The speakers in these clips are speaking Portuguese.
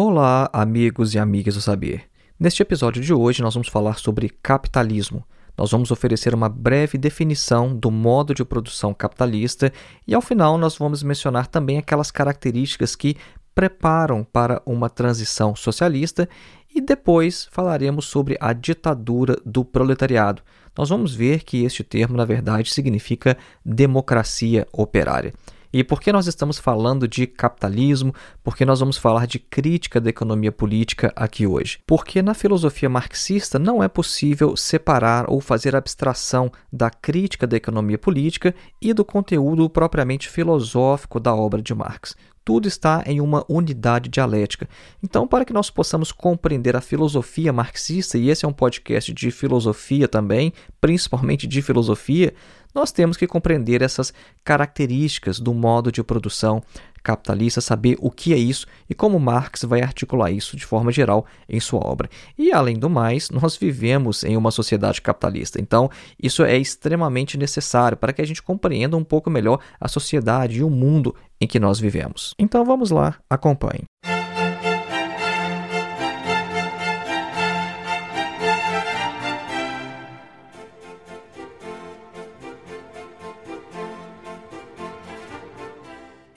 Olá, amigos e amigas do saber. Neste episódio de hoje, nós vamos falar sobre capitalismo. Nós vamos oferecer uma breve definição do modo de produção capitalista e, ao final, nós vamos mencionar também aquelas características que preparam para uma transição socialista e depois falaremos sobre a ditadura do proletariado. Nós vamos ver que este termo, na verdade, significa democracia operária. E por que nós estamos falando de capitalismo? Porque nós vamos falar de crítica da economia política aqui hoje. Porque na filosofia marxista não é possível separar ou fazer abstração da crítica da economia política e do conteúdo propriamente filosófico da obra de Marx tudo está em uma unidade dialética. Então, para que nós possamos compreender a filosofia marxista, e esse é um podcast de filosofia também, principalmente de filosofia, nós temos que compreender essas características do modo de produção capitalista, saber o que é isso e como Marx vai articular isso de forma geral em sua obra. E além do mais, nós vivemos em uma sociedade capitalista, então isso é extremamente necessário para que a gente compreenda um pouco melhor a sociedade e o mundo em que nós vivemos. Então vamos lá, acompanhe.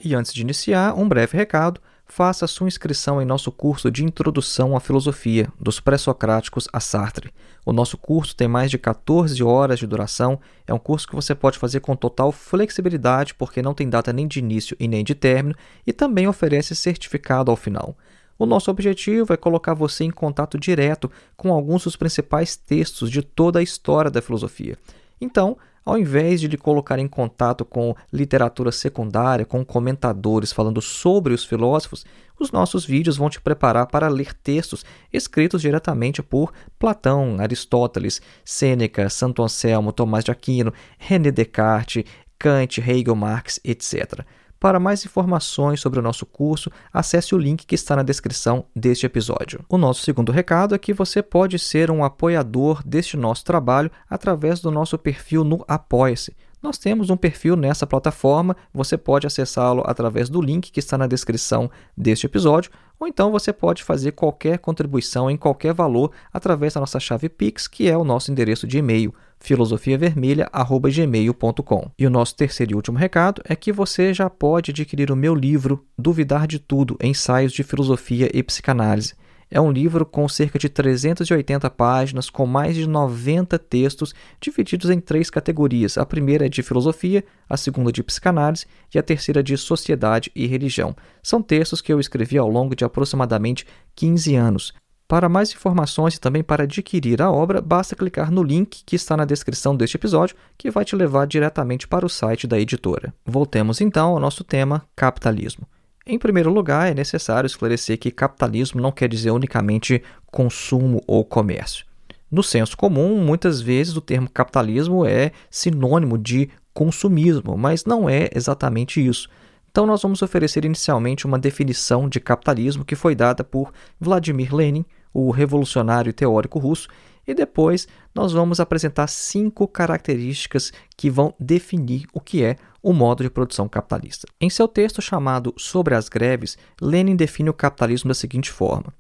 E antes de iniciar, um breve recado. Faça sua inscrição em nosso curso de Introdução à Filosofia, dos Pré-Socráticos a Sartre. O nosso curso tem mais de 14 horas de duração, é um curso que você pode fazer com total flexibilidade, porque não tem data nem de início e nem de término, e também oferece certificado ao final. O nosso objetivo é colocar você em contato direto com alguns dos principais textos de toda a história da filosofia. Então, ao invés de lhe colocar em contato com literatura secundária, com comentadores falando sobre os filósofos, os nossos vídeos vão te preparar para ler textos escritos diretamente por Platão, Aristóteles, Sêneca, Santo Anselmo, Tomás de Aquino, René Descartes, Kant, Hegel, Marx, etc. Para mais informações sobre o nosso curso, acesse o link que está na descrição deste episódio. O nosso segundo recado é que você pode ser um apoiador deste nosso trabalho através do nosso perfil no Apoia-se. Nós temos um perfil nessa plataforma, você pode acessá-lo através do link que está na descrição deste episódio, ou então você pode fazer qualquer contribuição em qualquer valor através da nossa chave Pix, que é o nosso endereço de e-mail filosofiavermelha@gmail.com. E o nosso terceiro e último recado é que você já pode adquirir o meu livro Duvidar de Tudo: Ensaios de Filosofia e Psicanálise. É um livro com cerca de 380 páginas, com mais de 90 textos, divididos em três categorias. A primeira é de filosofia, a segunda de psicanálise e a terceira de sociedade e religião. São textos que eu escrevi ao longo de aproximadamente 15 anos. Para mais informações e também para adquirir a obra, basta clicar no link que está na descrição deste episódio, que vai te levar diretamente para o site da editora. Voltemos então ao nosso tema: capitalismo. Em primeiro lugar, é necessário esclarecer que capitalismo não quer dizer unicamente consumo ou comércio. No senso comum, muitas vezes o termo capitalismo é sinônimo de consumismo, mas não é exatamente isso. Então, nós vamos oferecer inicialmente uma definição de capitalismo que foi dada por Vladimir Lenin, o revolucionário teórico russo, e depois nós vamos apresentar cinco características que vão definir o que é o modo de produção capitalista. Em seu texto chamado Sobre as Greves, Lenin define o capitalismo da seguinte forma: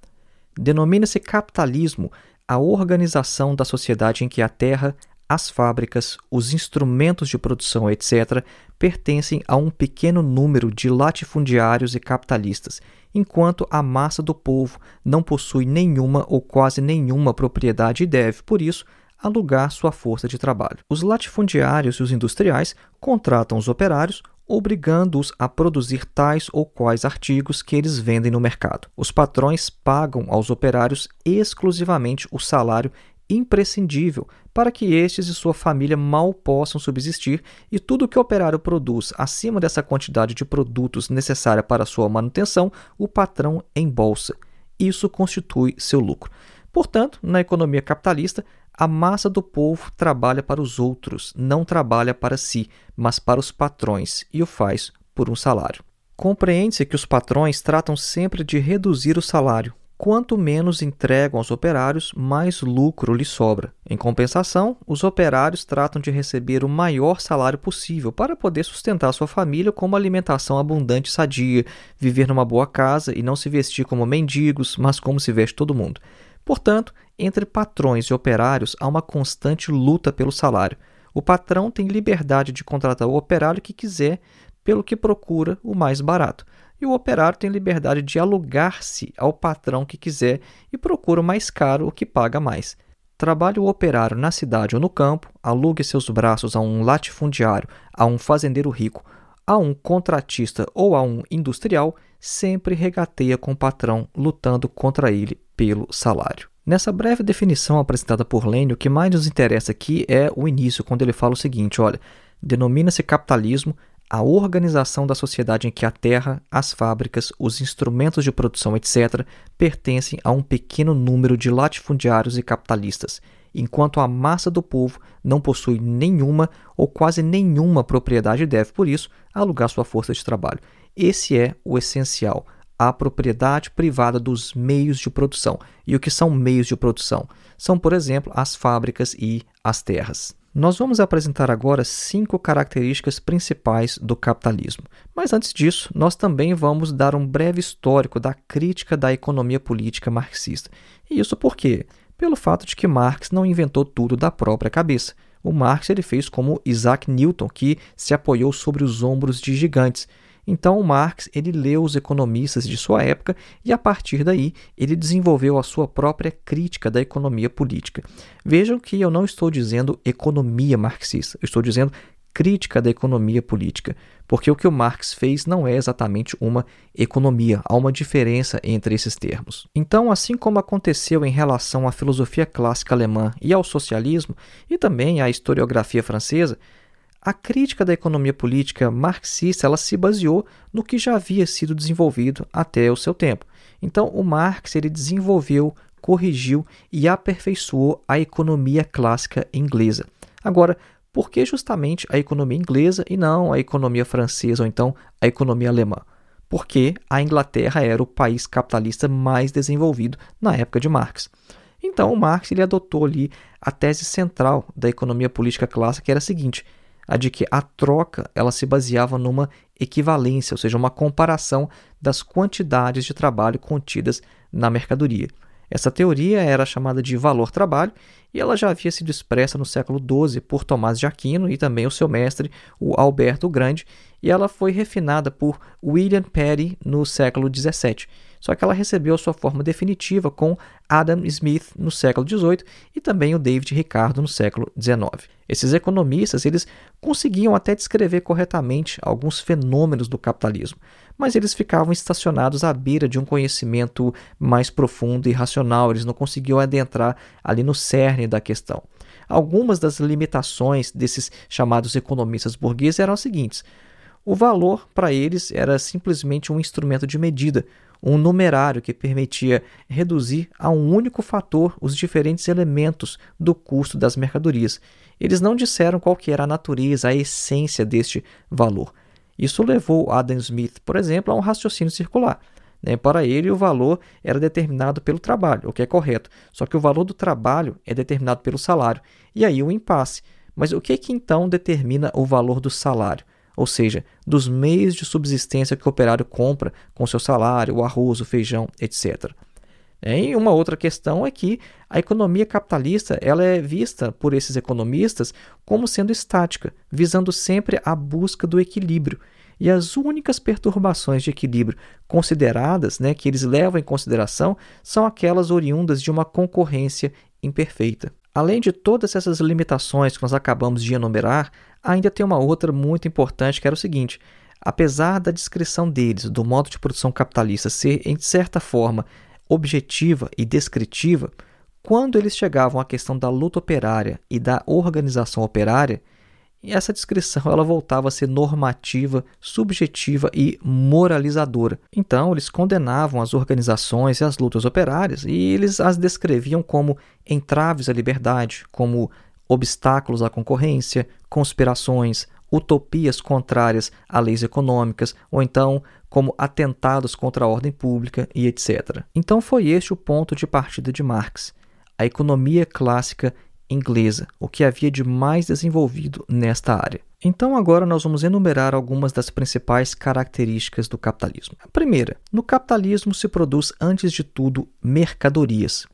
denomina-se capitalismo a organização da sociedade em que a terra, as fábricas, os instrumentos de produção, etc., pertencem a um pequeno número de latifundiários e capitalistas, enquanto a massa do povo não possui nenhuma ou quase nenhuma propriedade e deve, por isso, alugar sua força de trabalho. Os latifundiários e os industriais contratam os operários, obrigando-os a produzir tais ou quais artigos que eles vendem no mercado. Os patrões pagam aos operários exclusivamente o salário imprescindível para que estes e sua família mal possam subsistir e tudo que o operário produz acima dessa quantidade de produtos necessária para sua manutenção, o patrão embolsa. Isso constitui seu lucro. Portanto, na economia capitalista, a massa do povo trabalha para os outros, não trabalha para si, mas para os patrões, e o faz por um salário. Compreende-se que os patrões tratam sempre de reduzir o salário. Quanto menos entregam aos operários, mais lucro lhes sobra. Em compensação, os operários tratam de receber o maior salário possível para poder sustentar sua família com uma alimentação abundante e sadia, viver numa boa casa e não se vestir como mendigos, mas como se veste todo mundo. Portanto, entre patrões e operários há uma constante luta pelo salário. O patrão tem liberdade de contratar o operário que quiser, pelo que procura o mais barato. E o operário tem liberdade de alugar-se ao patrão que quiser e procura o mais caro, o que paga mais. Trabalhe o operário na cidade ou no campo, alugue seus braços a um latifundiário, a um fazendeiro rico, a um contratista ou a um industrial, sempre regateia com o patrão, lutando contra ele pelo salário. Nessa breve definição apresentada por Lênin, o que mais nos interessa aqui é o início, quando ele fala o seguinte: olha, denomina-se capitalismo a organização da sociedade em que a terra, as fábricas, os instrumentos de produção, etc., pertencem a um pequeno número de latifundiários e capitalistas, enquanto a massa do povo não possui nenhuma ou quase nenhuma propriedade e deve, por isso, alugar sua força de trabalho. Esse é o essencial a propriedade privada dos meios de produção. E o que são meios de produção? São, por exemplo, as fábricas e as terras. Nós vamos apresentar agora cinco características principais do capitalismo. Mas antes disso, nós também vamos dar um breve histórico da crítica da economia política marxista. E isso por quê? Pelo fato de que Marx não inventou tudo da própria cabeça. O Marx ele fez como Isaac Newton, que se apoiou sobre os ombros de gigantes então, Marx ele leu os economistas de sua época e, a partir daí, ele desenvolveu a sua própria crítica da economia política. Vejam que eu não estou dizendo economia marxista, eu estou dizendo crítica da economia política, porque o que o Marx fez não é exatamente uma economia, há uma diferença entre esses termos. Então, assim como aconteceu em relação à filosofia clássica alemã e ao socialismo, e também à historiografia francesa, a crítica da economia política marxista ela se baseou no que já havia sido desenvolvido até o seu tempo. Então, o Marx ele desenvolveu, corrigiu e aperfeiçoou a economia clássica inglesa. Agora, por que justamente a economia inglesa e não a economia francesa ou então a economia alemã? Porque a Inglaterra era o país capitalista mais desenvolvido na época de Marx. Então, o Marx ele adotou ali a tese central da economia política clássica, que era a seguinte: a de que a troca ela se baseava numa equivalência, ou seja, uma comparação das quantidades de trabalho contidas na mercadoria. Essa teoria era chamada de valor-trabalho e ela já havia sido expressa no século XII por Tomás de Aquino e também o seu mestre, o Alberto Grande, e ela foi refinada por William Perry no século XVII só que ela recebeu sua forma definitiva com Adam Smith no século XVIII e também o David Ricardo no século XIX. Esses economistas eles conseguiam até descrever corretamente alguns fenômenos do capitalismo, mas eles ficavam estacionados à beira de um conhecimento mais profundo e racional, eles não conseguiam adentrar ali no cerne da questão. Algumas das limitações desses chamados economistas burgueses eram as seguintes: o valor para eles era simplesmente um instrumento de medida, um numerário que permitia reduzir a um único fator os diferentes elementos do custo das mercadorias. Eles não disseram qual que era a natureza, a essência deste valor. Isso levou Adam Smith, por exemplo, a um raciocínio circular. Né? Para ele, o valor era determinado pelo trabalho, o que é correto. Só que o valor do trabalho é determinado pelo salário. E aí o impasse. Mas o que, que então determina o valor do salário? Ou seja, dos meios de subsistência que o operário compra com seu salário, o arroz, o feijão, etc. E uma outra questão é que a economia capitalista ela é vista por esses economistas como sendo estática, visando sempre a busca do equilíbrio. E as únicas perturbações de equilíbrio consideradas, né, que eles levam em consideração, são aquelas oriundas de uma concorrência imperfeita. Além de todas essas limitações que nós acabamos de enumerar, Ainda tem uma outra muito importante que era o seguinte: apesar da descrição deles do modo de produção capitalista ser, em certa forma, objetiva e descritiva, quando eles chegavam à questão da luta operária e da organização operária, essa descrição ela voltava a ser normativa, subjetiva e moralizadora. Então, eles condenavam as organizações e as lutas operárias e eles as descreviam como entraves à liberdade, como obstáculos à concorrência, conspirações, utopias contrárias a leis econômicas, ou então como atentados contra a ordem pública e etc. Então foi este o ponto de partida de Marx a economia clássica inglesa, o que havia de mais desenvolvido nesta área. Então, agora nós vamos enumerar algumas das principais características do capitalismo. A primeira, no capitalismo se produz, antes de tudo, mercadorias.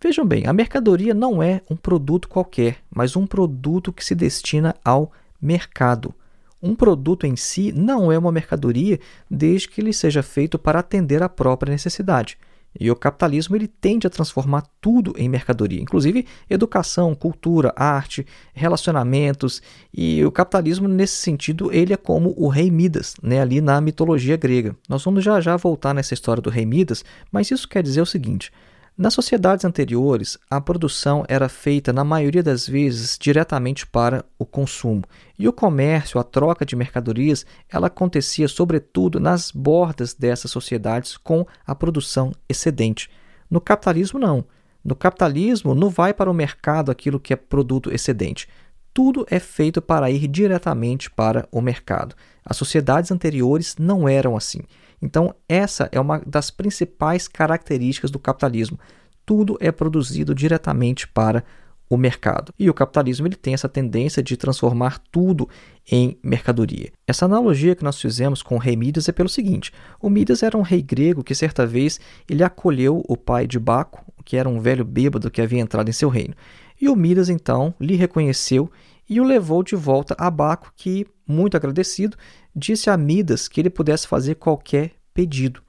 Vejam bem, a mercadoria não é um produto qualquer, mas um produto que se destina ao mercado. Um produto em si não é uma mercadoria desde que ele seja feito para atender à própria necessidade. E o capitalismo ele tende a transformar tudo em mercadoria, inclusive educação, cultura, arte, relacionamentos. E o capitalismo nesse sentido ele é como o rei Midas, né, ali na mitologia grega. Nós vamos já já voltar nessa história do rei Midas, mas isso quer dizer o seguinte: nas sociedades anteriores, a produção era feita, na maioria das vezes, diretamente para o consumo, e o comércio, a troca de mercadorias, ela acontecia sobretudo nas bordas dessas sociedades com a produção excedente. No capitalismo, não. No capitalismo, não vai para o mercado aquilo que é produto excedente. Tudo é feito para ir diretamente para o mercado. As sociedades anteriores não eram assim. Então, essa é uma das principais características do capitalismo. Tudo é produzido diretamente para o mercado. E o capitalismo ele tem essa tendência de transformar tudo em mercadoria. Essa analogia que nós fizemos com o rei Midas é pelo seguinte: o Midas era um rei grego que certa vez ele acolheu o pai de Baco, que era um velho bêbado que havia entrado em seu reino. E o Midas então lhe reconheceu e o levou de volta a Baco, que, muito agradecido, disse a Midas que ele pudesse fazer qualquer pedido.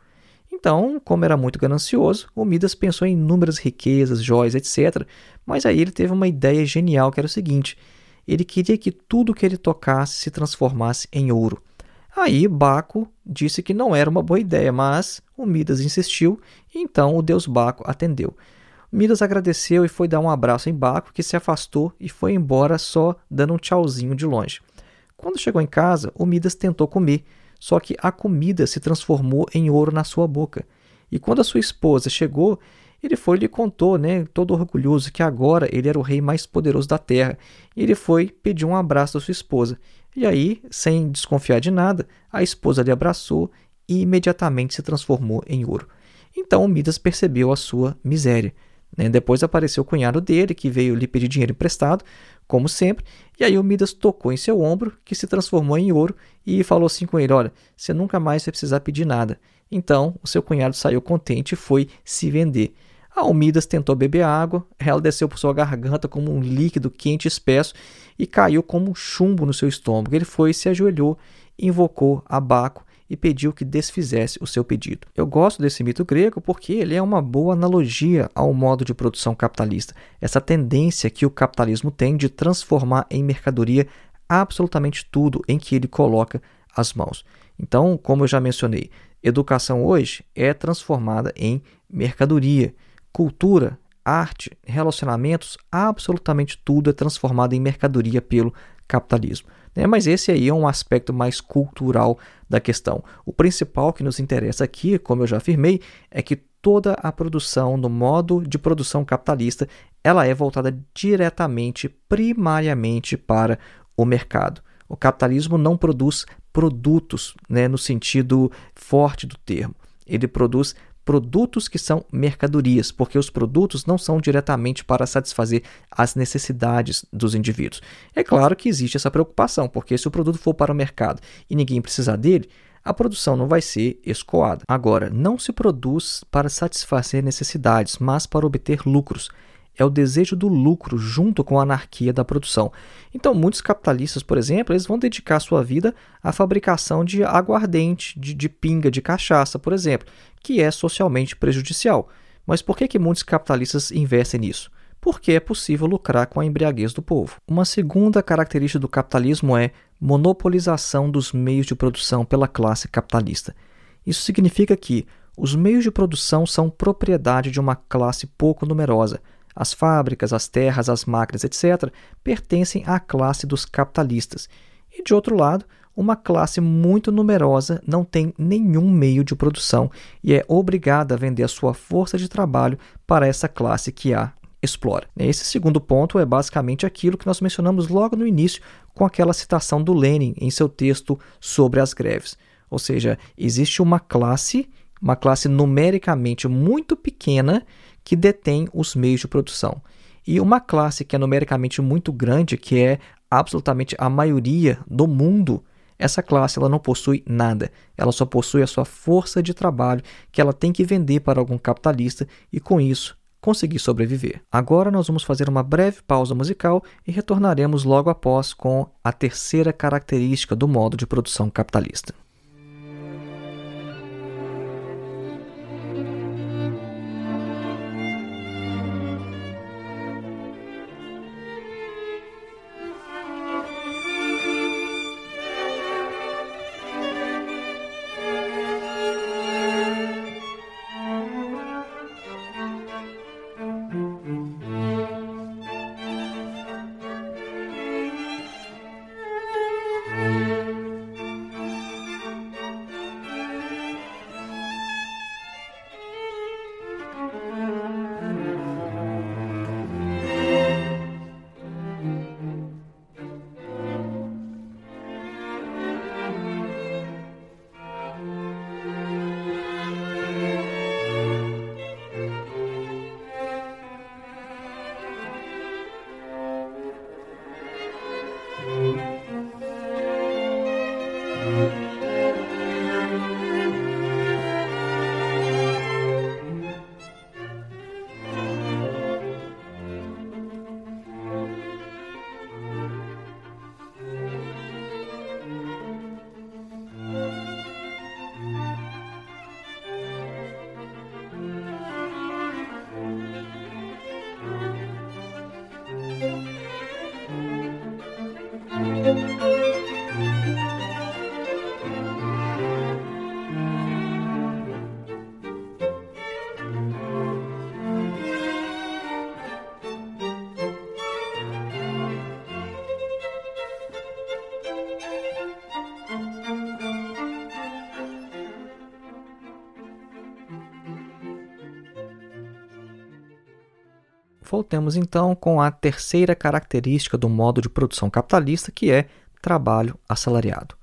Então, como era muito ganancioso, o Midas pensou em inúmeras riquezas, joias, etc. Mas aí ele teve uma ideia genial que era o seguinte: ele queria que tudo que ele tocasse se transformasse em ouro. Aí Baco disse que não era uma boa ideia, mas o Midas insistiu, então o deus Baco atendeu. Midas agradeceu e foi dar um abraço em Baco, que se afastou e foi embora só dando um tchauzinho de longe. Quando chegou em casa, o Midas tentou comer, só que a comida se transformou em ouro na sua boca. E quando a sua esposa chegou, ele foi e lhe contou, né, todo orgulhoso, que agora ele era o rei mais poderoso da terra. E ele foi pedir um abraço da sua esposa. E aí, sem desconfiar de nada, a esposa lhe abraçou e imediatamente se transformou em ouro. Então Midas percebeu a sua miséria. Né? Depois apareceu o cunhado dele, que veio lhe pedir dinheiro emprestado, como sempre, e aí o Midas tocou em seu ombro, que se transformou em ouro, e falou assim com ele: Olha, você nunca mais vai precisar pedir nada. Então o seu cunhado saiu contente e foi se vender. A Midas tentou beber água, ela desceu por sua garganta como um líquido quente e espesso e caiu como um chumbo no seu estômago. Ele foi, se ajoelhou, invocou Abaco e pediu que desfizesse o seu pedido. Eu gosto desse mito grego porque ele é uma boa analogia ao modo de produção capitalista, essa tendência que o capitalismo tem de transformar em mercadoria absolutamente tudo em que ele coloca as mãos. Então, como eu já mencionei, educação hoje é transformada em mercadoria, cultura, arte, relacionamentos, absolutamente tudo é transformado em mercadoria pelo capitalismo. Né? Mas esse aí é um aspecto mais cultural da questão. O principal que nos interessa aqui, como eu já afirmei, é que toda a produção no modo de produção capitalista ela é voltada diretamente, primariamente para o mercado. O capitalismo não produz produtos né, no sentido forte do termo. Ele produz produtos que são mercadorias, porque os produtos não são diretamente para satisfazer as necessidades dos indivíduos. É claro que existe essa preocupação, porque se o produto for para o mercado e ninguém precisar dele, a produção não vai ser escoada. Agora, não se produz para satisfazer necessidades, mas para obter lucros é o desejo do lucro junto com a anarquia da produção. Então, muitos capitalistas, por exemplo, eles vão dedicar sua vida à fabricação de aguardente, de, de pinga, de cachaça, por exemplo, que é socialmente prejudicial. Mas por que, que muitos capitalistas investem nisso? Porque é possível lucrar com a embriaguez do povo. Uma segunda característica do capitalismo é monopolização dos meios de produção pela classe capitalista. Isso significa que os meios de produção são propriedade de uma classe pouco numerosa, as fábricas, as terras, as máquinas, etc., pertencem à classe dos capitalistas. E de outro lado, uma classe muito numerosa não tem nenhum meio de produção e é obrigada a vender a sua força de trabalho para essa classe que a explora. Esse segundo ponto é basicamente aquilo que nós mencionamos logo no início com aquela citação do Lenin em seu texto sobre as greves. Ou seja, existe uma classe, uma classe numericamente muito pequena que detém os meios de produção. E uma classe que é numericamente muito grande, que é absolutamente a maioria do mundo, essa classe ela não possui nada, ela só possui a sua força de trabalho que ela tem que vender para algum capitalista e com isso conseguir sobreviver. Agora nós vamos fazer uma breve pausa musical e retornaremos logo após com a terceira característica do modo de produção capitalista. Voltemos então com a terceira característica do modo de produção capitalista, que é trabalho assalariado.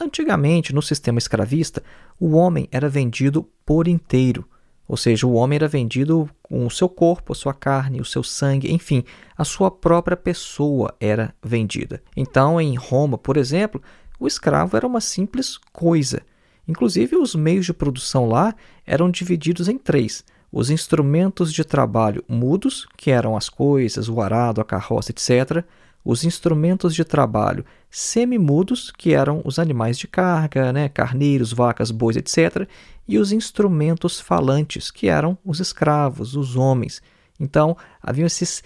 Antigamente, no sistema escravista, o homem era vendido por inteiro, ou seja, o homem era vendido com o seu corpo, a sua carne, o seu sangue, enfim, a sua própria pessoa era vendida. Então, em Roma, por exemplo, o escravo era uma simples coisa. Inclusive, os meios de produção lá eram divididos em três os instrumentos de trabalho mudos, que eram as coisas, o arado, a carroça, etc., os instrumentos de trabalho semimudos, que eram os animais de carga, né, carneiros, vacas, bois, etc., e os instrumentos falantes, que eram os escravos, os homens. Então, haviam esses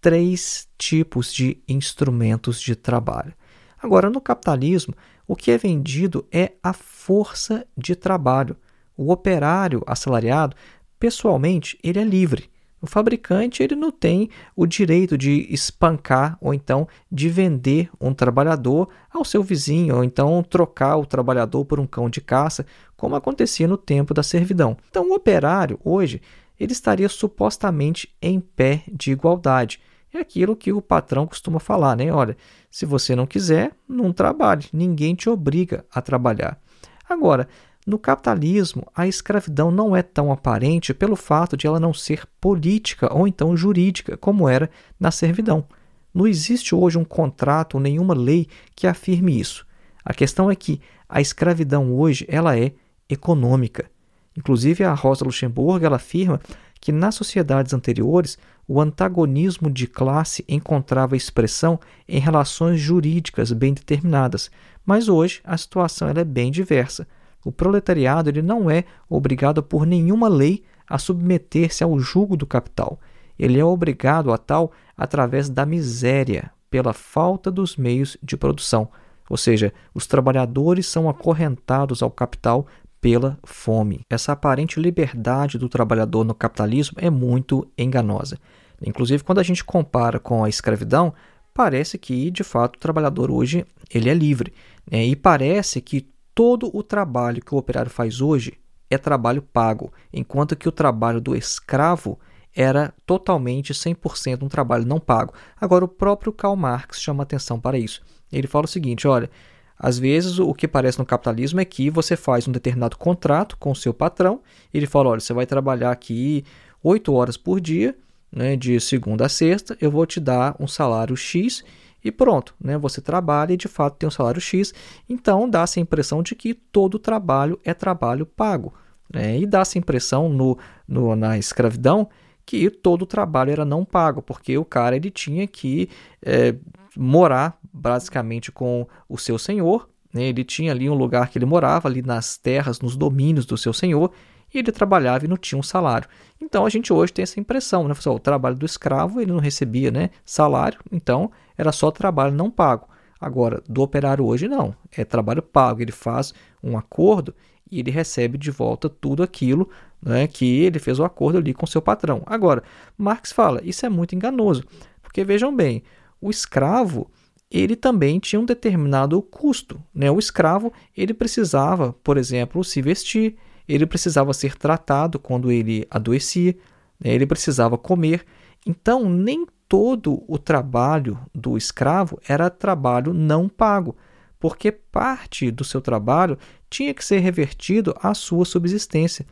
três tipos de instrumentos de trabalho. Agora, no capitalismo, o que é vendido é a força de trabalho. O operário assalariado pessoalmente, ele é livre. O fabricante ele não tem o direito de espancar ou então de vender um trabalhador ao seu vizinho, ou então trocar o trabalhador por um cão de caça, como acontecia no tempo da servidão. Então, o operário, hoje, ele estaria supostamente em pé de igualdade. É aquilo que o patrão costuma falar, né? Olha, se você não quiser, não trabalhe, ninguém te obriga a trabalhar. Agora, no capitalismo, a escravidão não é tão aparente pelo fato de ela não ser política ou então jurídica, como era na servidão. Não existe hoje um contrato ou nenhuma lei que afirme isso. A questão é que a escravidão hoje ela é econômica. Inclusive a Rosa Luxemburgo ela afirma que nas sociedades anteriores o antagonismo de classe encontrava expressão em relações jurídicas bem determinadas, mas hoje a situação ela é bem diversa. O proletariado ele não é obrigado por nenhuma lei a submeter-se ao jugo do capital. Ele é obrigado a tal através da miséria, pela falta dos meios de produção. Ou seja, os trabalhadores são acorrentados ao capital pela fome. Essa aparente liberdade do trabalhador no capitalismo é muito enganosa. Inclusive, quando a gente compara com a escravidão, parece que, de fato, o trabalhador hoje ele é livre. Né? E parece que todo o trabalho que o operário faz hoje é trabalho pago, enquanto que o trabalho do escravo era totalmente 100% um trabalho não pago. Agora, o próprio Karl Marx chama atenção para isso. Ele fala o seguinte: olha, às vezes o que parece no capitalismo é que você faz um determinado contrato com o seu patrão, ele fala: olha, você vai trabalhar aqui 8 horas por dia, né, de segunda a sexta, eu vou te dar um salário X e pronto, né? Você trabalha e de fato tem um salário X, então dá-se a impressão de que todo trabalho é trabalho pago. Né? E dá-se a impressão no, no, na escravidão que todo trabalho era não pago, porque o cara ele tinha que é, morar basicamente com o seu senhor, né? ele tinha ali um lugar que ele morava, ali nas terras, nos domínios do seu senhor, e ele trabalhava e não tinha um salário. Então a gente hoje tem essa impressão, né? O trabalho do escravo ele não recebia né, salário, então era só trabalho não pago. Agora, do operário hoje não, é trabalho pago, ele faz um acordo e ele recebe de volta tudo aquilo né, que ele fez o acordo ali com seu patrão. Agora, Marx fala, isso é muito enganoso, porque vejam bem, o escravo ele também tinha um determinado custo. Né? O escravo ele precisava, por exemplo, se vestir, ele precisava ser tratado quando ele adoecia, né? ele precisava comer. Então, nem todo o trabalho do escravo era trabalho não pago, porque parte do seu trabalho tinha que ser revertido à sua subsistência.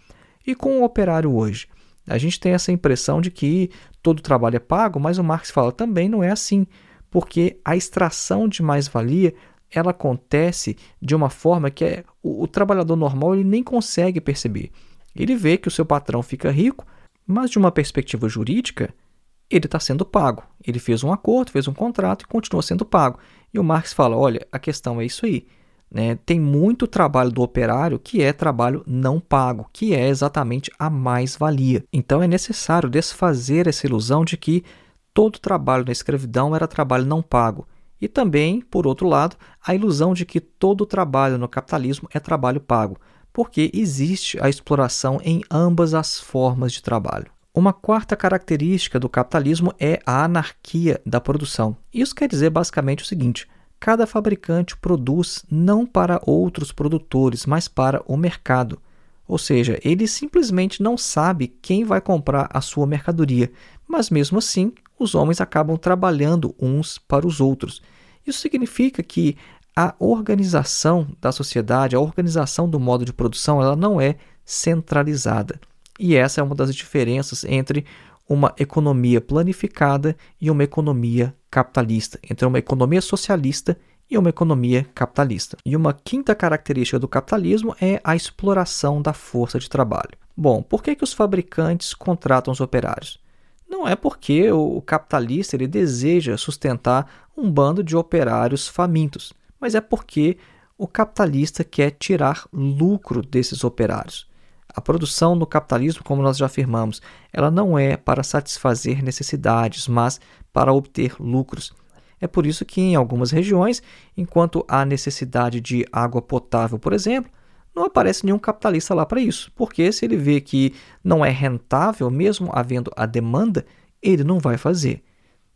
E com o operário hoje? A gente tem essa impressão de que todo trabalho é pago, mas o Marx fala também não é assim, porque a extração de mais-valia ela acontece de uma forma que é, o, o trabalhador normal ele nem consegue perceber. Ele vê que o seu patrão fica rico, mas de uma perspectiva jurídica, ele está sendo pago. Ele fez um acordo, fez um contrato e continua sendo pago. E o Marx fala: olha, a questão é isso aí. Né? Tem muito trabalho do operário que é trabalho não pago, que é exatamente a mais-valia. Então é necessário desfazer essa ilusão de que todo trabalho na escravidão era trabalho não pago. E também, por outro lado, a ilusão de que todo trabalho no capitalismo é trabalho pago, porque existe a exploração em ambas as formas de trabalho. Uma quarta característica do capitalismo é a anarquia da produção. Isso quer dizer basicamente o seguinte: cada fabricante produz não para outros produtores, mas para o mercado. Ou seja, ele simplesmente não sabe quem vai comprar a sua mercadoria, mas mesmo assim os homens acabam trabalhando uns para os outros. Isso significa que a organização da sociedade, a organização do modo de produção, ela não é centralizada. E essa é uma das diferenças entre uma economia planificada e uma economia capitalista, entre uma economia socialista e uma economia capitalista. E uma quinta característica do capitalismo é a exploração da força de trabalho. Bom, por que, que os fabricantes contratam os operários? Não é porque o capitalista ele deseja sustentar um bando de operários famintos, mas é porque o capitalista quer tirar lucro desses operários. A produção no capitalismo, como nós já afirmamos, ela não é para satisfazer necessidades, mas para obter lucros. É por isso que em algumas regiões, enquanto há necessidade de água potável, por exemplo, não aparece nenhum capitalista lá para isso, porque se ele vê que não é rentável, mesmo havendo a demanda, ele não vai fazer.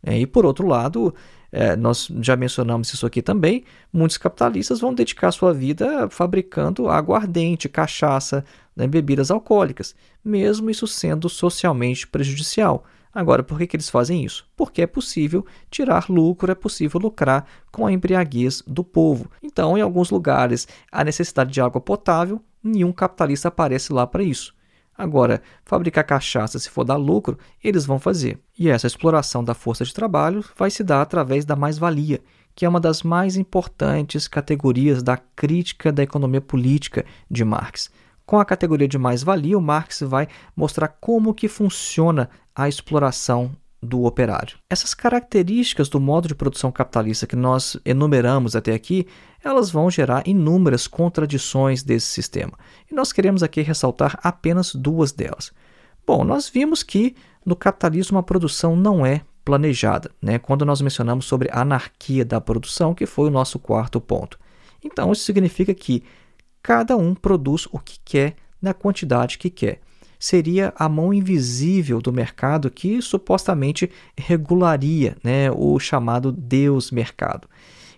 É, e por outro lado, é, nós já mencionamos isso aqui também, muitos capitalistas vão dedicar sua vida fabricando aguardente, cachaça, né, bebidas alcoólicas, mesmo isso sendo socialmente prejudicial. Agora, por que, que eles fazem isso? Porque é possível tirar lucro, é possível lucrar com a embriaguez do povo. Então, em alguns lugares, a necessidade de água potável, nenhum capitalista aparece lá para isso. Agora, fabricar cachaça, se for dar lucro, eles vão fazer. E essa exploração da força de trabalho vai se dar através da mais-valia, que é uma das mais importantes categorias da crítica da economia política de Marx. Com a categoria de mais-valia, o Marx vai mostrar como que funciona a exploração do operário. Essas características do modo de produção capitalista que nós enumeramos até aqui, elas vão gerar inúmeras contradições desse sistema. E nós queremos aqui ressaltar apenas duas delas. Bom, nós vimos que no capitalismo a produção não é planejada, né? quando nós mencionamos sobre a anarquia da produção, que foi o nosso quarto ponto. Então, isso significa que cada um produz o que quer na quantidade que quer. seria a mão invisível do mercado que supostamente regularia né, o chamado Deus mercado.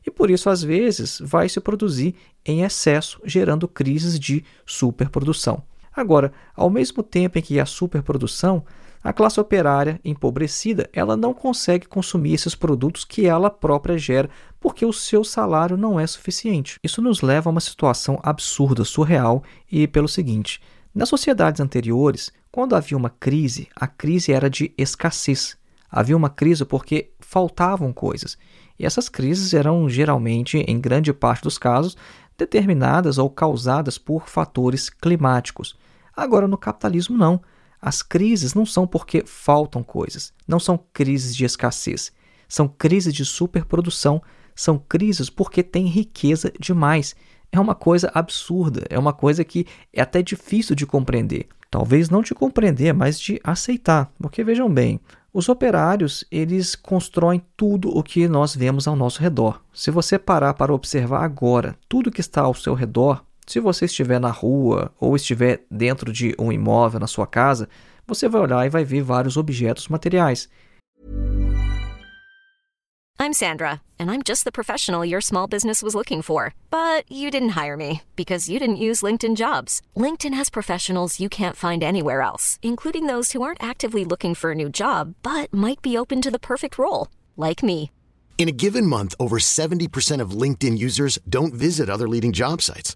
E por isso, às vezes, vai se produzir em excesso, gerando crises de superprodução. Agora, ao mesmo tempo em que há superprodução, a classe operária empobrecida, ela não consegue consumir esses produtos que ela própria gera, porque o seu salário não é suficiente. Isso nos leva a uma situação absurda, surreal, e pelo seguinte: nas sociedades anteriores, quando havia uma crise, a crise era de escassez. Havia uma crise porque faltavam coisas. E essas crises eram geralmente, em grande parte dos casos, determinadas ou causadas por fatores climáticos. Agora, no capitalismo, não. As crises não são porque faltam coisas, não são crises de escassez, são crises de superprodução, são crises porque tem riqueza demais. É uma coisa absurda, é uma coisa que é até difícil de compreender. Talvez não de compreender, mas de aceitar, porque vejam bem, os operários, eles constroem tudo o que nós vemos ao nosso redor. Se você parar para observar agora tudo que está ao seu redor, se você estiver na rua ou estiver dentro de um imóvel na sua casa, você vai olhar e vai ver vários objetos materiais. I'm Sandra, and I'm just the professional your small business was looking for. But you didn't hire me because you didn't use LinkedIn jobs. LinkedIn has professionals you can't find anywhere else, including those who aren't actively looking for a new job but might be open to the perfect role, like me. In a given month, over 70% of LinkedIn users don't visit other leading job sites.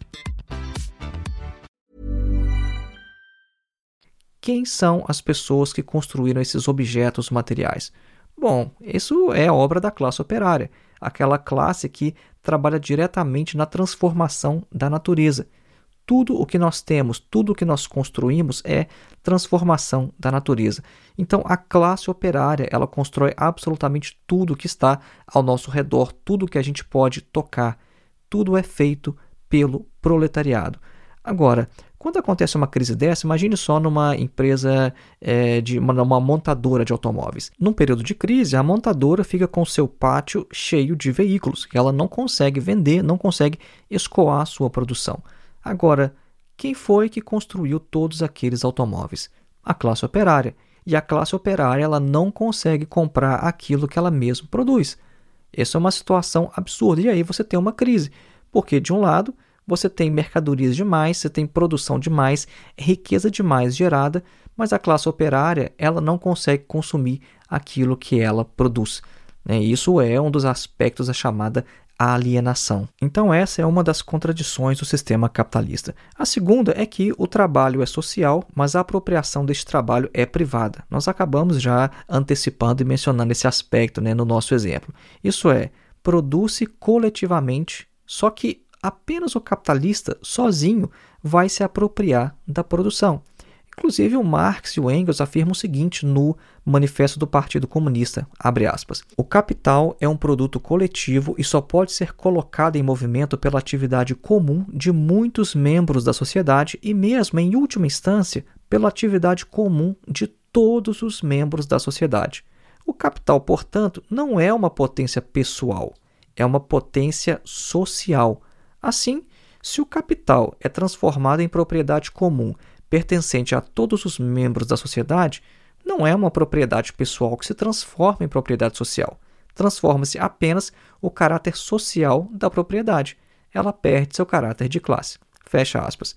Quem são as pessoas que construíram esses objetos materiais? Bom, isso é obra da classe operária, aquela classe que trabalha diretamente na transformação da natureza. Tudo o que nós temos, tudo o que nós construímos é transformação da natureza. Então, a classe operária, ela constrói absolutamente tudo que está ao nosso redor, tudo que a gente pode tocar. Tudo é feito pelo proletariado. Agora, quando acontece uma crise dessa, imagine só numa empresa é, de uma, uma, montadora de automóveis. Num período de crise, a montadora fica com seu pátio cheio de veículos e ela não consegue vender, não consegue escoar sua produção. Agora, quem foi que construiu todos aqueles automóveis? A classe operária. E a classe operária ela não consegue comprar aquilo que ela mesma produz. Essa é uma situação absurda. E aí você tem uma crise. Porque, de um lado, você tem mercadorias demais, você tem produção demais, riqueza demais gerada, mas a classe operária ela não consegue consumir aquilo que ela produz. Né? Isso é um dos aspectos da chamada alienação. Então, essa é uma das contradições do sistema capitalista. A segunda é que o trabalho é social, mas a apropriação deste trabalho é privada. Nós acabamos já antecipando e mencionando esse aspecto né, no nosso exemplo. Isso é, produz-se coletivamente, só que apenas o capitalista sozinho vai se apropriar da produção. Inclusive, o Marx e o Engels afirmam o seguinte no Manifesto do Partido Comunista, aspas, O capital é um produto coletivo e só pode ser colocado em movimento pela atividade comum de muitos membros da sociedade e mesmo, em última instância, pela atividade comum de todos os membros da sociedade. O capital, portanto, não é uma potência pessoal, é uma potência social Assim, se o capital é transformado em propriedade comum pertencente a todos os membros da sociedade, não é uma propriedade pessoal que se transforma em propriedade social. Transforma-se apenas o caráter social da propriedade. Ela perde seu caráter de classe. Fecha aspas.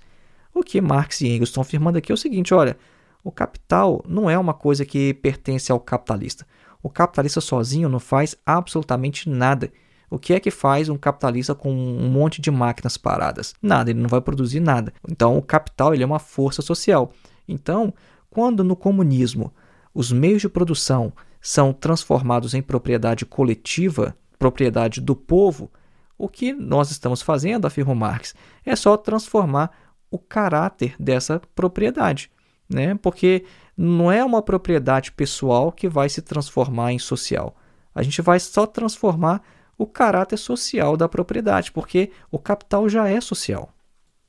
O que Marx e Engels estão afirmando aqui é o seguinte: olha, o capital não é uma coisa que pertence ao capitalista. O capitalista sozinho não faz absolutamente nada. O que é que faz um capitalista com um monte de máquinas paradas? Nada, ele não vai produzir nada. Então, o capital ele é uma força social. Então, quando no comunismo os meios de produção são transformados em propriedade coletiva, propriedade do povo, o que nós estamos fazendo, afirma Marx, é só transformar o caráter dessa propriedade, né? Porque não é uma propriedade pessoal que vai se transformar em social. A gente vai só transformar o caráter social da propriedade, porque o capital já é social.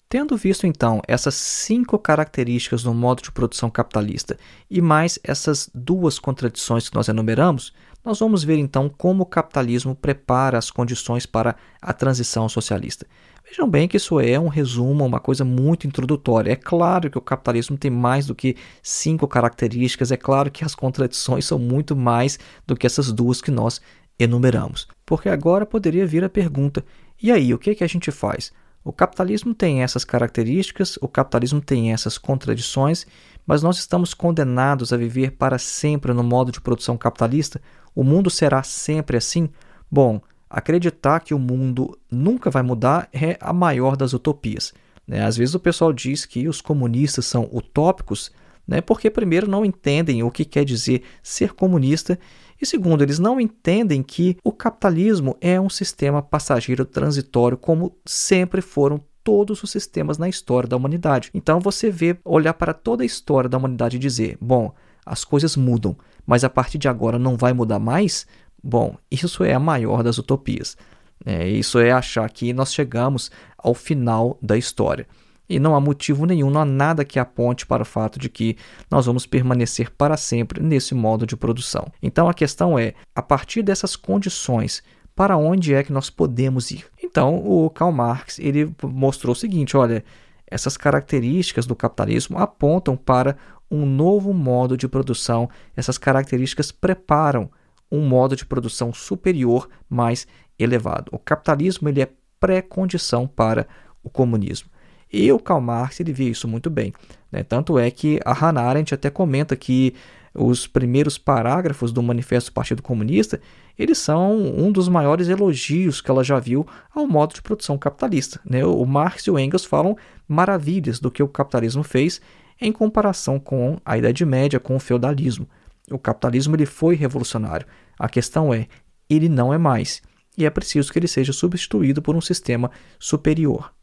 Tendo visto então essas cinco características no modo de produção capitalista e mais essas duas contradições que nós enumeramos, nós vamos ver então como o capitalismo prepara as condições para a transição socialista. Vejam bem que isso é um resumo, uma coisa muito introdutória. É claro que o capitalismo tem mais do que cinco características, é claro que as contradições são muito mais do que essas duas que nós enumeramos. Porque agora poderia vir a pergunta: e aí, o que, que a gente faz? O capitalismo tem essas características, o capitalismo tem essas contradições, mas nós estamos condenados a viver para sempre no modo de produção capitalista? O mundo será sempre assim? Bom, acreditar que o mundo nunca vai mudar é a maior das utopias. Né? Às vezes o pessoal diz que os comunistas são utópicos, né? porque, primeiro, não entendem o que quer dizer ser comunista e segundo, eles não entendem que o capitalismo é um sistema passageiro transitório, como sempre foram todos os sistemas na história da humanidade. Então você vê olhar para toda a história da humanidade e dizer: bom, as coisas mudam, mas a partir de agora não vai mudar mais? Bom, isso é a maior das utopias. É, isso é achar que nós chegamos ao final da história. E não há motivo nenhum, não há nada que aponte para o fato de que nós vamos permanecer para sempre nesse modo de produção. Então a questão é, a partir dessas condições, para onde é que nós podemos ir? Então o Karl Marx ele mostrou o seguinte, olha, essas características do capitalismo apontam para um novo modo de produção, essas características preparam um modo de produção superior, mais elevado. O capitalismo ele é pré-condição para o comunismo. E o Karl Marx ele vê isso muito bem. Né? Tanto é que a Hannah Arendt até comenta que os primeiros parágrafos do Manifesto do Partido Comunista eles são um dos maiores elogios que ela já viu ao modo de produção capitalista. Né? O Marx e o Engels falam maravilhas do que o capitalismo fez em comparação com a Idade Média, com o feudalismo. O capitalismo ele foi revolucionário. A questão é, ele não é mais. E é preciso que ele seja substituído por um sistema superior.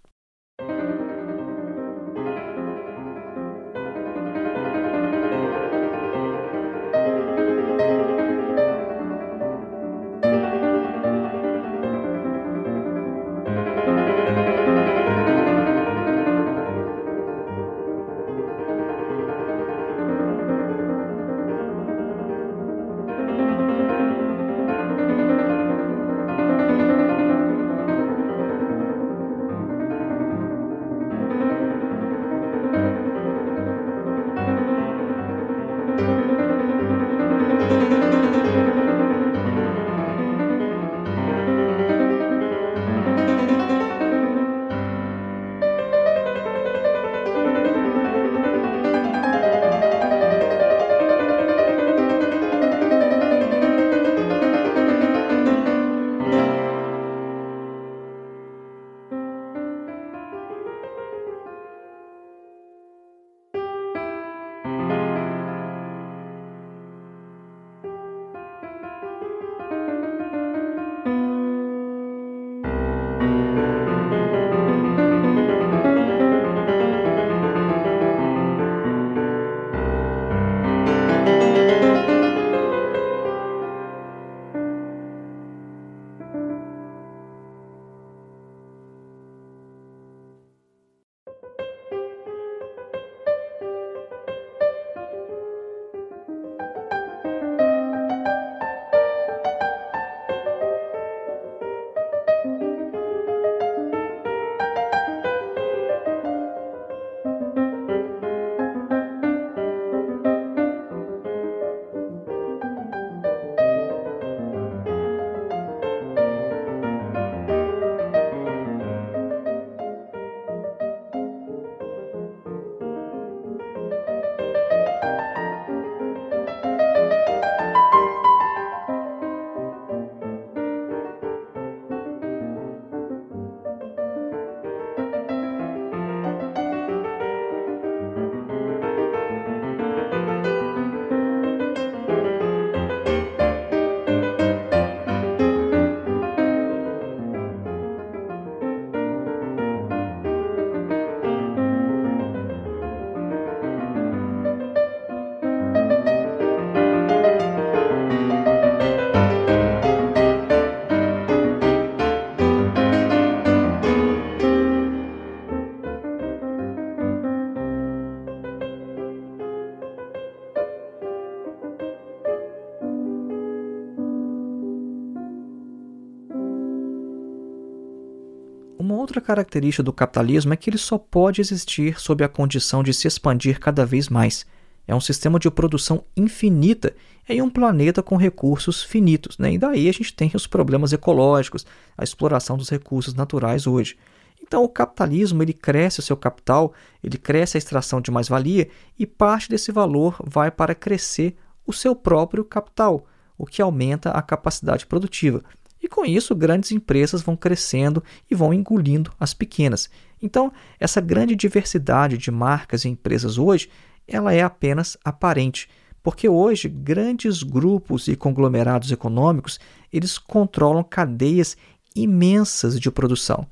Outra característica do capitalismo é que ele só pode existir sob a condição de se expandir cada vez mais. É um sistema de produção infinita em um planeta com recursos finitos. Né? E daí a gente tem os problemas ecológicos, a exploração dos recursos naturais hoje. Então o capitalismo ele cresce o seu capital, ele cresce a extração de mais-valia e parte desse valor vai para crescer o seu próprio capital, o que aumenta a capacidade produtiva. E com isso, grandes empresas vão crescendo e vão engolindo as pequenas. Então, essa grande diversidade de marcas e empresas hoje, ela é apenas aparente, porque hoje grandes grupos e conglomerados econômicos, eles controlam cadeias imensas de produção.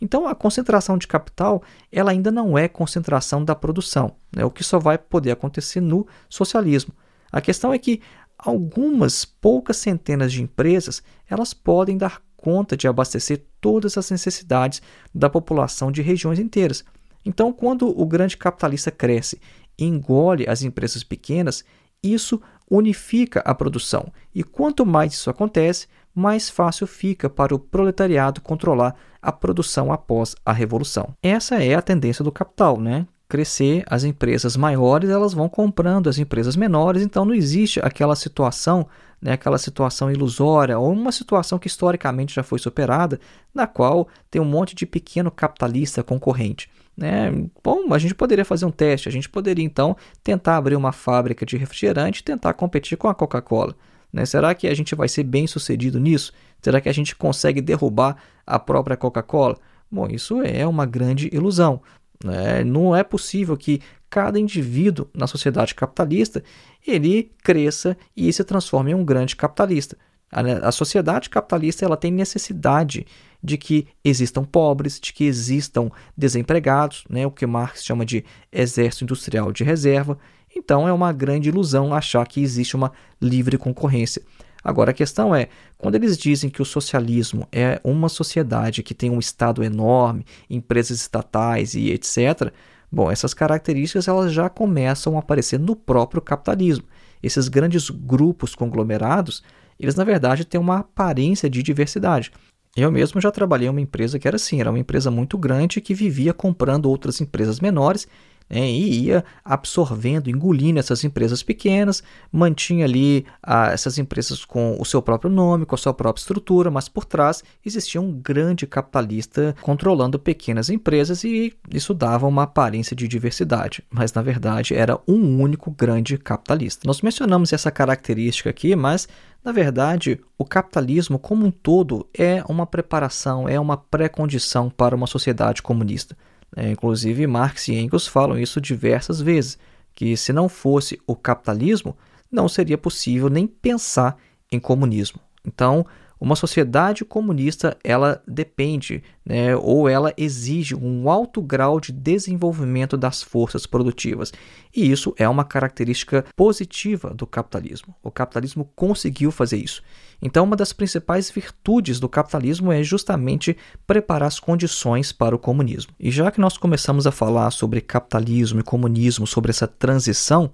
Então, a concentração de capital ela ainda não é concentração da produção, né? o que só vai poder acontecer no socialismo. A questão é que algumas poucas centenas de empresas elas podem dar conta de abastecer todas as necessidades da população de regiões inteiras. Então, quando o grande capitalista cresce e engole as empresas pequenas, isso unifica a produção. E quanto mais isso acontece, mais fácil fica para o proletariado controlar a produção após a revolução. Essa é a tendência do capital, né? Crescer, as empresas maiores elas vão comprando as empresas menores, então não existe aquela situação, né, aquela situação ilusória ou uma situação que historicamente já foi superada, na qual tem um monte de pequeno capitalista concorrente. Né? Bom, a gente poderia fazer um teste, a gente poderia então tentar abrir uma fábrica de refrigerante e tentar competir com a Coca-Cola. Né? Será que a gente vai ser bem sucedido nisso? Será que a gente consegue derrubar a própria Coca-Cola? Bom, isso é uma grande ilusão. Né? Não é possível que cada indivíduo na sociedade capitalista ele cresça e se transforme em um grande capitalista. A, a sociedade capitalista ela tem necessidade de que existam pobres, de que existam desempregados, né? o que Marx chama de exército industrial de reserva. Então é uma grande ilusão achar que existe uma livre concorrência. Agora a questão é, quando eles dizem que o socialismo é uma sociedade que tem um estado enorme, empresas estatais e etc, bom, essas características elas já começam a aparecer no próprio capitalismo. Esses grandes grupos conglomerados, eles na verdade têm uma aparência de diversidade. Eu mesmo já trabalhei em uma empresa que era assim, era uma empresa muito grande que vivia comprando outras empresas menores e ia absorvendo, engolindo essas empresas pequenas, mantinha ali ah, essas empresas com o seu próprio nome, com a sua própria estrutura, mas por trás existia um grande capitalista controlando pequenas empresas e isso dava uma aparência de diversidade, mas na verdade era um único grande capitalista. Nós mencionamos essa característica aqui, mas na verdade, o capitalismo como um todo é uma preparação, é uma pré-condição para uma sociedade comunista. É, inclusive, Marx e Engels falam isso diversas vezes, que se não fosse o capitalismo, não seria possível nem pensar em comunismo. Então, uma sociedade comunista ela depende né, ou ela exige um alto grau de desenvolvimento das forças produtivas. E isso é uma característica positiva do capitalismo. O capitalismo conseguiu fazer isso. Então, uma das principais virtudes do capitalismo é justamente preparar as condições para o comunismo. E já que nós começamos a falar sobre capitalismo e comunismo, sobre essa transição,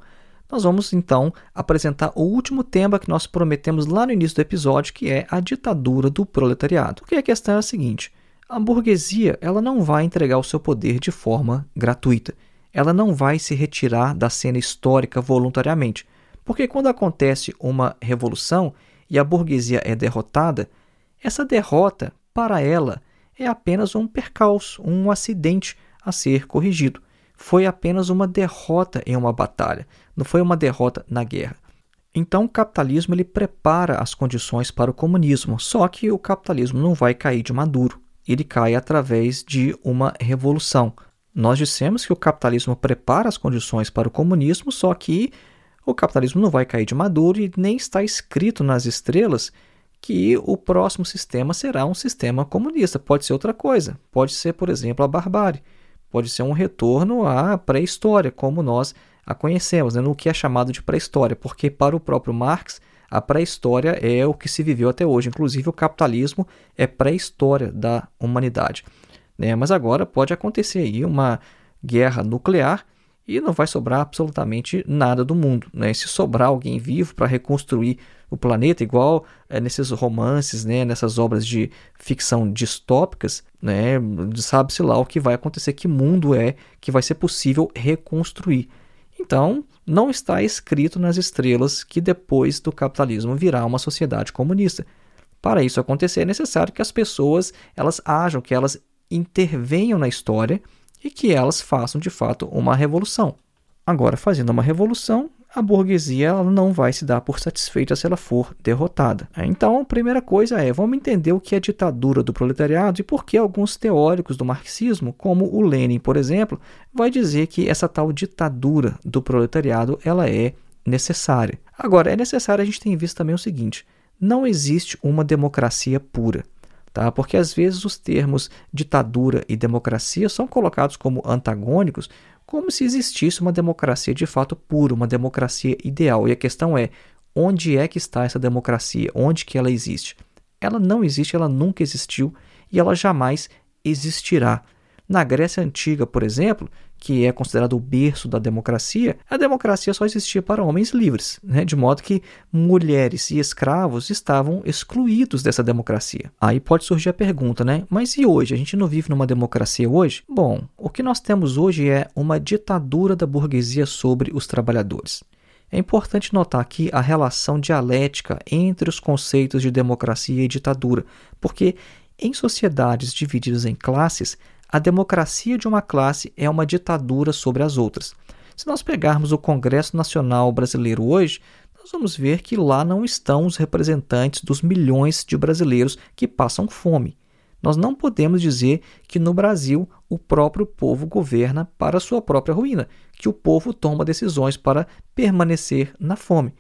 nós vamos então apresentar o último tema que nós prometemos lá no início do episódio, que é a ditadura do proletariado. Porque a questão é a seguinte: a burguesia ela não vai entregar o seu poder de forma gratuita. Ela não vai se retirar da cena histórica voluntariamente. Porque quando acontece uma revolução e a burguesia é derrotada, essa derrota, para ela, é apenas um percalço, um acidente a ser corrigido foi apenas uma derrota em uma batalha, não foi uma derrota na guerra. Então o capitalismo ele prepara as condições para o comunismo, só que o capitalismo não vai cair de maduro, ele cai através de uma revolução. Nós dissemos que o capitalismo prepara as condições para o comunismo, só que o capitalismo não vai cair de maduro e nem está escrito nas estrelas que o próximo sistema será um sistema comunista. Pode ser outra coisa. Pode ser, por exemplo, a barbárie pode ser um retorno à pré-história, como nós a conhecemos, né? no que é chamado de pré-história, porque para o próprio Marx, a pré-história é o que se viveu até hoje. Inclusive, o capitalismo é pré-história da humanidade. Né? Mas agora pode acontecer aí uma guerra nuclear e não vai sobrar absolutamente nada do mundo. Né? Se sobrar alguém vivo para reconstruir o planeta, igual é, nesses romances, né, nessas obras de ficção distópicas, né, sabe-se lá o que vai acontecer, que mundo é que vai ser possível reconstruir. Então, não está escrito nas estrelas que depois do capitalismo virá uma sociedade comunista. Para isso acontecer, é necessário que as pessoas elas ajam, que elas intervenham na história e que elas façam de fato uma revolução. Agora, fazendo uma revolução, a burguesia ela não vai se dar por satisfeita se ela for derrotada. Então, a primeira coisa é, vamos entender o que é ditadura do proletariado e por que alguns teóricos do marxismo, como o Lenin, por exemplo, vai dizer que essa tal ditadura do proletariado ela é necessária. Agora, é necessário a gente ter em vista também o seguinte, não existe uma democracia pura. Tá? Porque às vezes os termos ditadura e democracia são colocados como antagônicos, como se existisse uma democracia de fato pura, uma democracia ideal. E a questão é, onde é que está essa democracia? Onde que ela existe? Ela não existe, ela nunca existiu e ela jamais existirá. Na Grécia Antiga, por exemplo, que é considerado o berço da democracia, a democracia só existia para homens livres, né? de modo que mulheres e escravos estavam excluídos dessa democracia. Aí pode surgir a pergunta, né? Mas e hoje? A gente não vive numa democracia hoje? Bom, o que nós temos hoje é uma ditadura da burguesia sobre os trabalhadores. É importante notar aqui a relação dialética entre os conceitos de democracia e ditadura, porque em sociedades divididas em classes, a democracia de uma classe é uma ditadura sobre as outras. Se nós pegarmos o Congresso Nacional Brasileiro hoje, nós vamos ver que lá não estão os representantes dos milhões de brasileiros que passam fome. Nós não podemos dizer que no Brasil o próprio povo governa para sua própria ruína, que o povo toma decisões para permanecer na fome.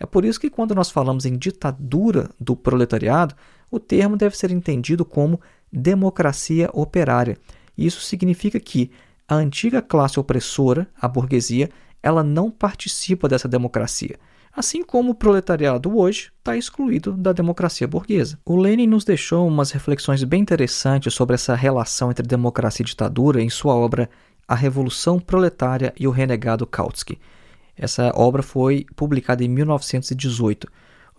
É por isso que, quando nós falamos em ditadura do proletariado, o termo deve ser entendido como democracia operária. Isso significa que a antiga classe opressora, a burguesia, ela não participa dessa democracia, assim como o proletariado hoje está excluído da democracia burguesa. O Lenin nos deixou umas reflexões bem interessantes sobre essa relação entre democracia e ditadura em sua obra A Revolução Proletária e o Renegado Kautsky. Essa obra foi publicada em 1918.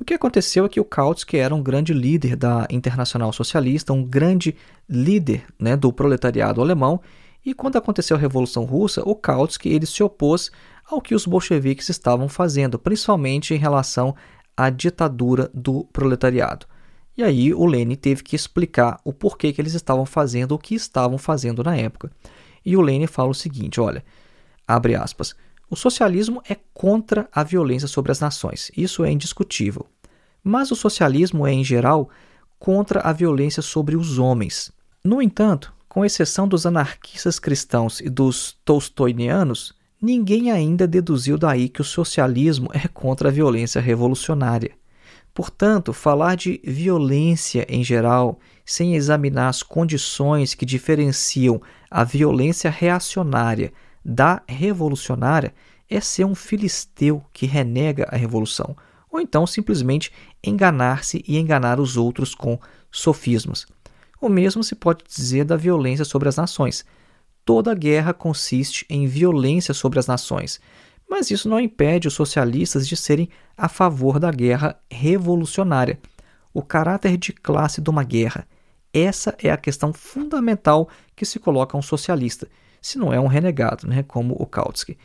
O que aconteceu é que o Kautsky era um grande líder da Internacional Socialista, um grande líder né, do proletariado alemão, e quando aconteceu a Revolução Russa, o Kautsky ele se opôs ao que os bolcheviques estavam fazendo, principalmente em relação à ditadura do proletariado. E aí o Lenin teve que explicar o porquê que eles estavam fazendo o que estavam fazendo na época. E o Lenin fala o seguinte, olha, abre aspas, o socialismo é contra a violência sobre as nações, isso é indiscutível. Mas o socialismo é, em geral, contra a violência sobre os homens. No entanto, com exceção dos anarquistas cristãos e dos tolstoinianos, ninguém ainda deduziu daí que o socialismo é contra a violência revolucionária. Portanto, falar de violência em geral, sem examinar as condições que diferenciam a violência reacionária da revolucionária é ser um filisteu que renega a revolução, ou então simplesmente enganar-se e enganar os outros com sofismas. O mesmo se pode dizer da violência sobre as nações. Toda guerra consiste em violência sobre as nações, mas isso não impede os socialistas de serem a favor da guerra revolucionária. O caráter de classe de uma guerra. Essa é a questão fundamental que se coloca um socialista se não é um renegado, né, como o Kautsky.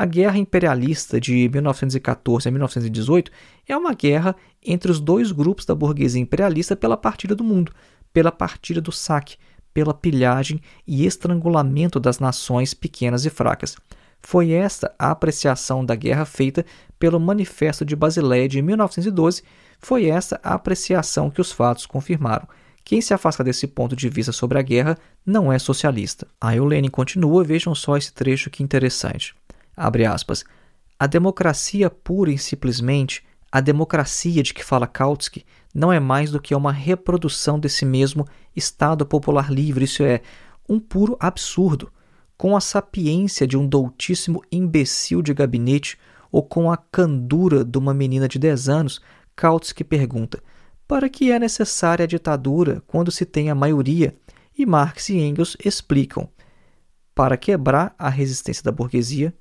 A guerra imperialista de 1914 a 1918 é uma guerra entre os dois grupos da burguesia imperialista pela partilha do mundo, pela partilha do saque, pela pilhagem e estrangulamento das nações pequenas e fracas. Foi esta a apreciação da guerra feita pelo Manifesto de Basileia de 1912, foi essa a apreciação que os fatos confirmaram. Quem se afasta desse ponto de vista sobre a guerra não é socialista. Aí o Lenin continua, vejam só esse trecho que interessante. Abre aspas. A democracia pura e simplesmente, a democracia de que fala Kautsky, não é mais do que uma reprodução desse mesmo Estado popular livre, isso é, um puro absurdo. Com a sapiência de um doutíssimo imbecil de gabinete ou com a candura de uma menina de 10 anos, Kautsky pergunta: para que é necessária a ditadura quando se tem a maioria, e Marx e Engels explicam: para quebrar a resistência da burguesia,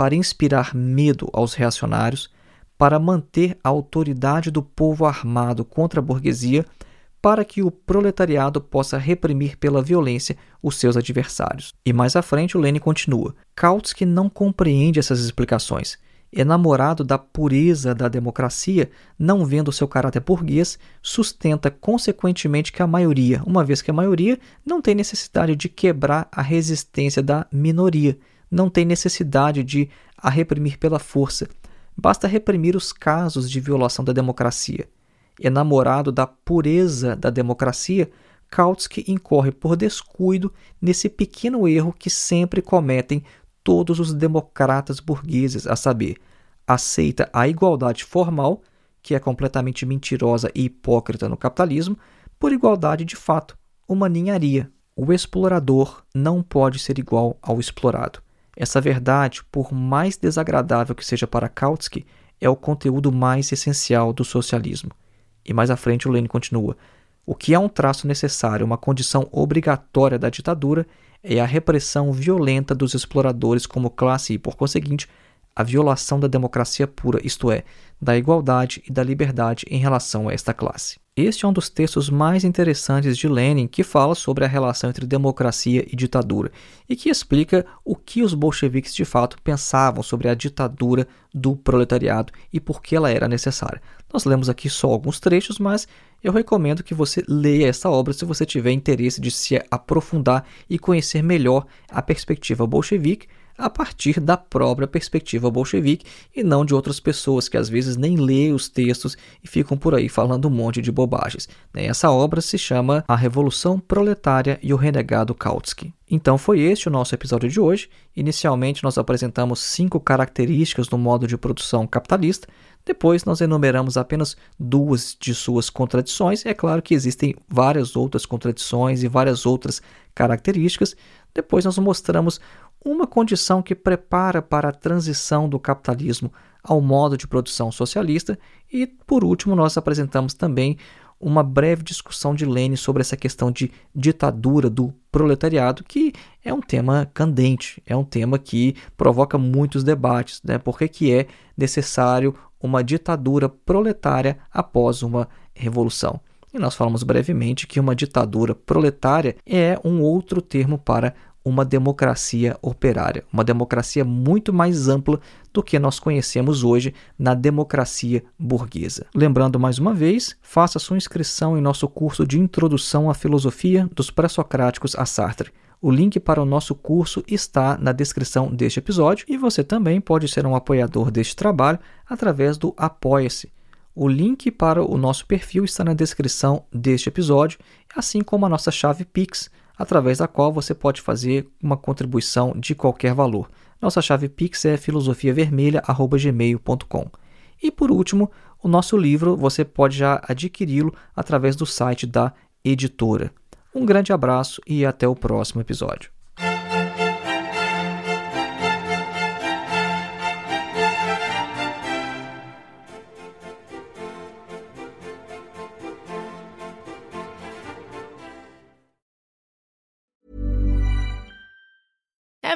para inspirar medo aos reacionários, para manter a autoridade do povo armado contra a burguesia, para que o proletariado possa reprimir pela violência os seus adversários. E mais à frente, o Lenin continua: Kautsky não compreende essas explicações. Enamorado da pureza da democracia, não vendo seu caráter burguês, sustenta consequentemente que a maioria, uma vez que a maioria não tem necessidade de quebrar a resistência da minoria, não tem necessidade de a reprimir pela força, Basta reprimir os casos de violação da democracia. Enamorado da pureza da democracia, Kautsky incorre por descuido nesse pequeno erro que sempre cometem todos os democratas burgueses, a saber, aceita a igualdade formal, que é completamente mentirosa e hipócrita no capitalismo, por igualdade de fato, uma ninharia. O explorador não pode ser igual ao explorado. Essa verdade, por mais desagradável que seja para Kautsky, é o conteúdo mais essencial do socialismo. E mais à frente o Lenin continua: o que é um traço necessário, uma condição obrigatória da ditadura, é a repressão violenta dos exploradores como classe e, por conseguinte, a violação da democracia pura, isto é, da igualdade e da liberdade em relação a esta classe. Este é um dos textos mais interessantes de Lenin que fala sobre a relação entre democracia e ditadura e que explica o que os bolcheviques de fato pensavam sobre a ditadura do proletariado e por que ela era necessária. Nós lemos aqui só alguns trechos, mas eu recomendo que você leia essa obra se você tiver interesse de se aprofundar e conhecer melhor a perspectiva bolchevique a partir da própria perspectiva bolchevique e não de outras pessoas que às vezes nem lêem os textos e ficam por aí falando um monte de bobagens. Né? Essa obra se chama A Revolução Proletária e o Renegado Kautsky. Então foi este o nosso episódio de hoje. Inicialmente nós apresentamos cinco características do modo de produção capitalista, depois nós enumeramos apenas duas de suas contradições. É claro que existem várias outras contradições e várias outras características. Depois nós mostramos uma condição que prepara para a transição do capitalismo ao modo de produção socialista, e por último, nós apresentamos também uma breve discussão de Lenin sobre essa questão de ditadura do proletariado, que é um tema candente, é um tema que provoca muitos debates, né? Por que, que é necessário uma ditadura proletária após uma revolução? E nós falamos brevemente que uma ditadura proletária é um outro termo para uma democracia operária, uma democracia muito mais ampla do que nós conhecemos hoje na democracia burguesa. Lembrando mais uma vez, faça sua inscrição em nosso curso de Introdução à Filosofia dos Pré-Socráticos a Sartre. O link para o nosso curso está na descrição deste episódio e você também pode ser um apoiador deste trabalho através do Apoia-se. O link para o nosso perfil está na descrição deste episódio, assim como a nossa chave Pix através da qual você pode fazer uma contribuição de qualquer valor. Nossa chave Pix é filosofiavermelha.gmail.com. E por último, o nosso livro você pode já adquiri-lo através do site da editora. Um grande abraço e até o próximo episódio.